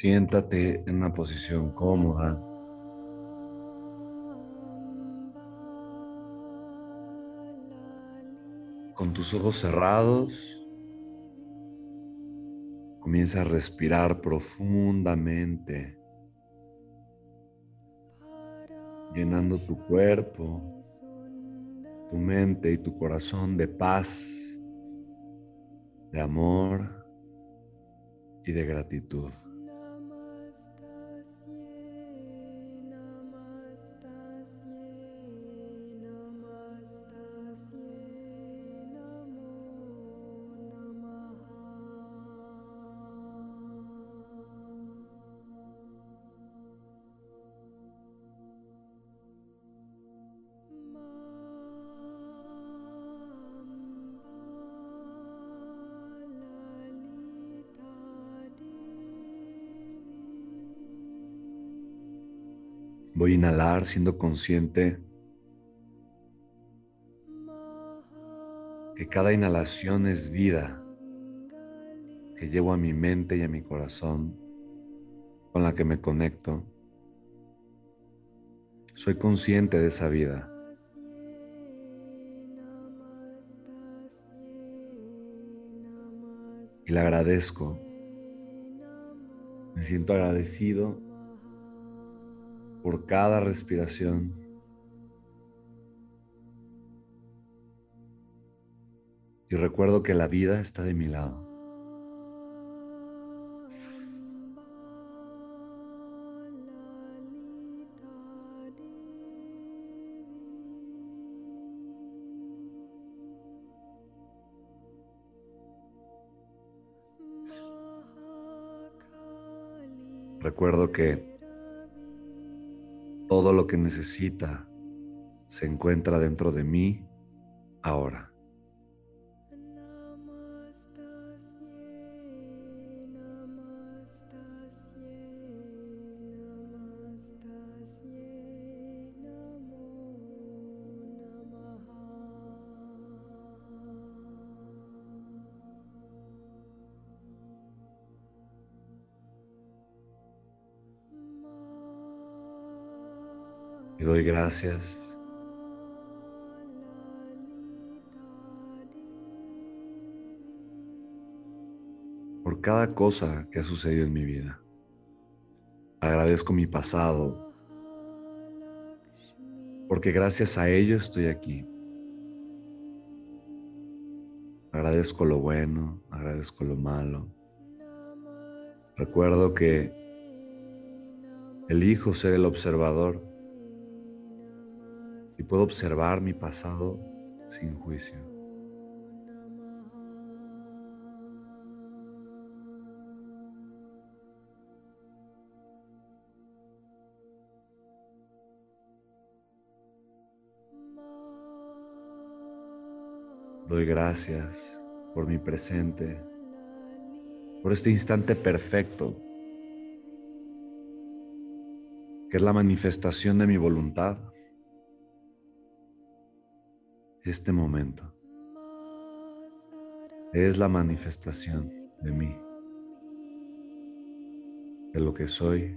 Siéntate en una posición cómoda. Con tus ojos cerrados, comienza a respirar profundamente, llenando tu cuerpo, tu mente y tu corazón de paz, de amor y de gratitud. Voy a inhalar siendo consciente que cada inhalación es vida que llevo a mi mente y a mi corazón, con la que me conecto. Soy consciente de esa vida. Y la agradezco. Me siento agradecido por cada respiración. Y recuerdo que la vida está de mi lado. Recuerdo que todo lo que necesita se encuentra dentro de mí ahora. Y doy gracias. por cada cosa que ha sucedido en mi vida. Agradezco mi pasado, porque gracias a ello estoy aquí. Agradezco lo bueno, agradezco lo malo. Recuerdo que elijo ser el observador y puedo observar mi pasado sin juicio. Doy gracias por mi presente, por este instante perfecto, que es la manifestación de mi voluntad este momento es la manifestación de mí, de lo que soy,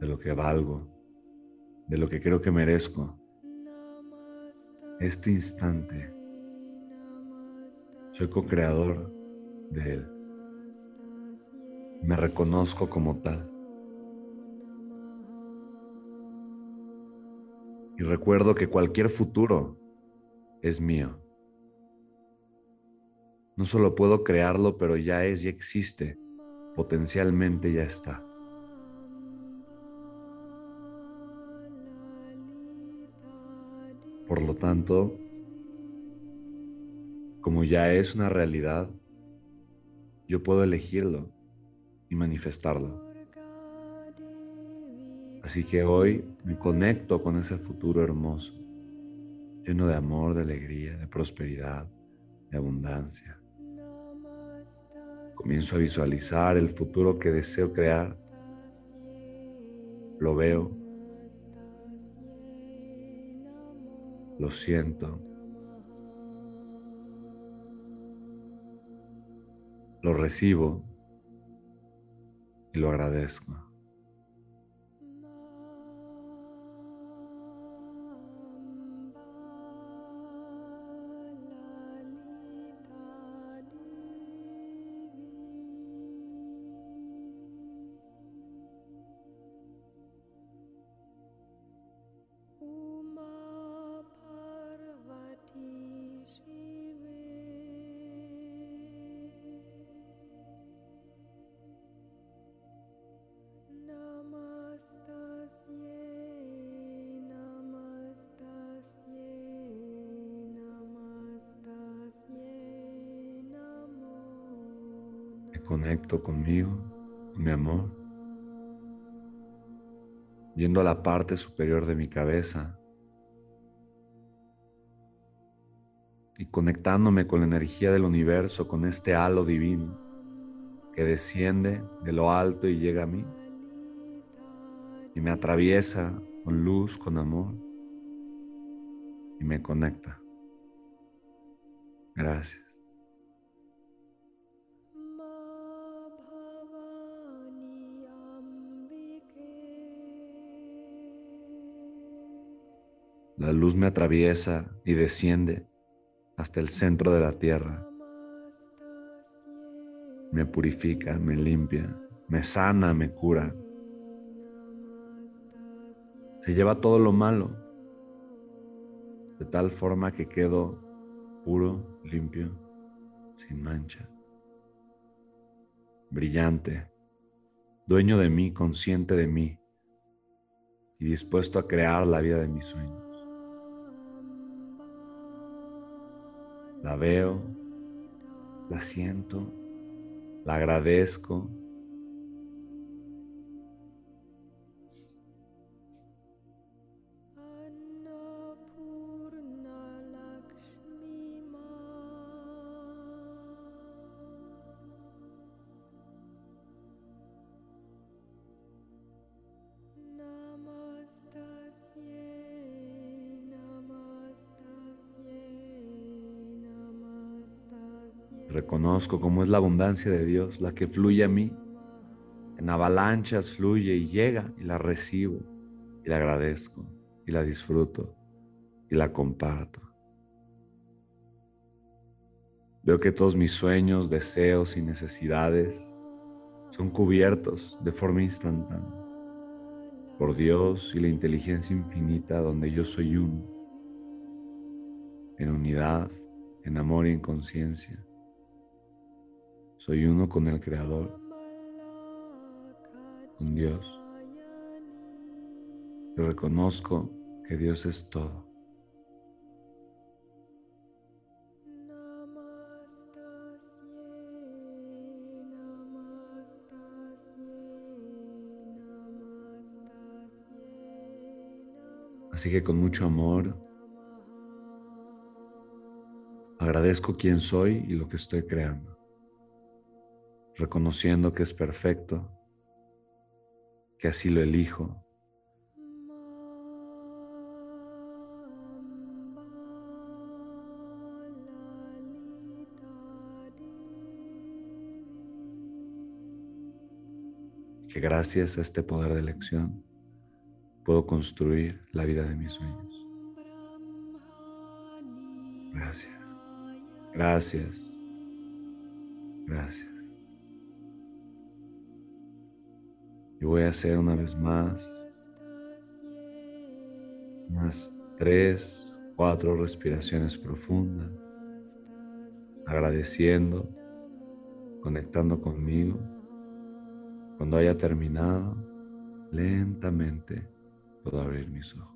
de lo que valgo, de lo que creo que merezco. Este instante soy co-creador de él. Me reconozco como tal. Y recuerdo que cualquier futuro es mío. No solo puedo crearlo, pero ya es, ya existe, potencialmente ya está. Por lo tanto, como ya es una realidad, yo puedo elegirlo y manifestarlo. Así que hoy me conecto con ese futuro hermoso lleno de amor, de alegría, de prosperidad, de abundancia. Comienzo a visualizar el futuro que deseo crear. Lo veo. Lo siento. Lo recibo. y lo agradezco. Conecto conmigo, con mi amor, yendo a la parte superior de mi cabeza y conectándome con la energía del universo, con este halo divino que desciende de lo alto y llega a mí y me atraviesa con luz, con amor y me conecta. Gracias. La luz me atraviesa y desciende hasta el centro de la tierra. Me purifica, me limpia, me sana, me cura. Se lleva todo lo malo, de tal forma que quedo puro, limpio, sin mancha, brillante, dueño de mí, consciente de mí y dispuesto a crear la vida de mis sueños. La veo, la siento, la agradezco. Reconozco cómo es la abundancia de Dios, la que fluye a mí. En avalanchas fluye y llega y la recibo y la agradezco y la disfruto y la comparto. Veo que todos mis sueños, deseos y necesidades son cubiertos de forma instantánea por Dios y la inteligencia infinita donde yo soy uno, en unidad, en amor y en conciencia. Soy uno con el Creador, con Dios. Yo reconozco que Dios es todo. Así que con mucho amor agradezco quién soy y lo que estoy creando reconociendo que es perfecto, que así lo elijo. que gracias a este poder de elección puedo construir la vida de mis sueños. Gracias. Gracias. Gracias. Y voy a hacer una vez más unas tres, cuatro respiraciones profundas, agradeciendo, conectando conmigo. Cuando haya terminado, lentamente puedo abrir mis ojos.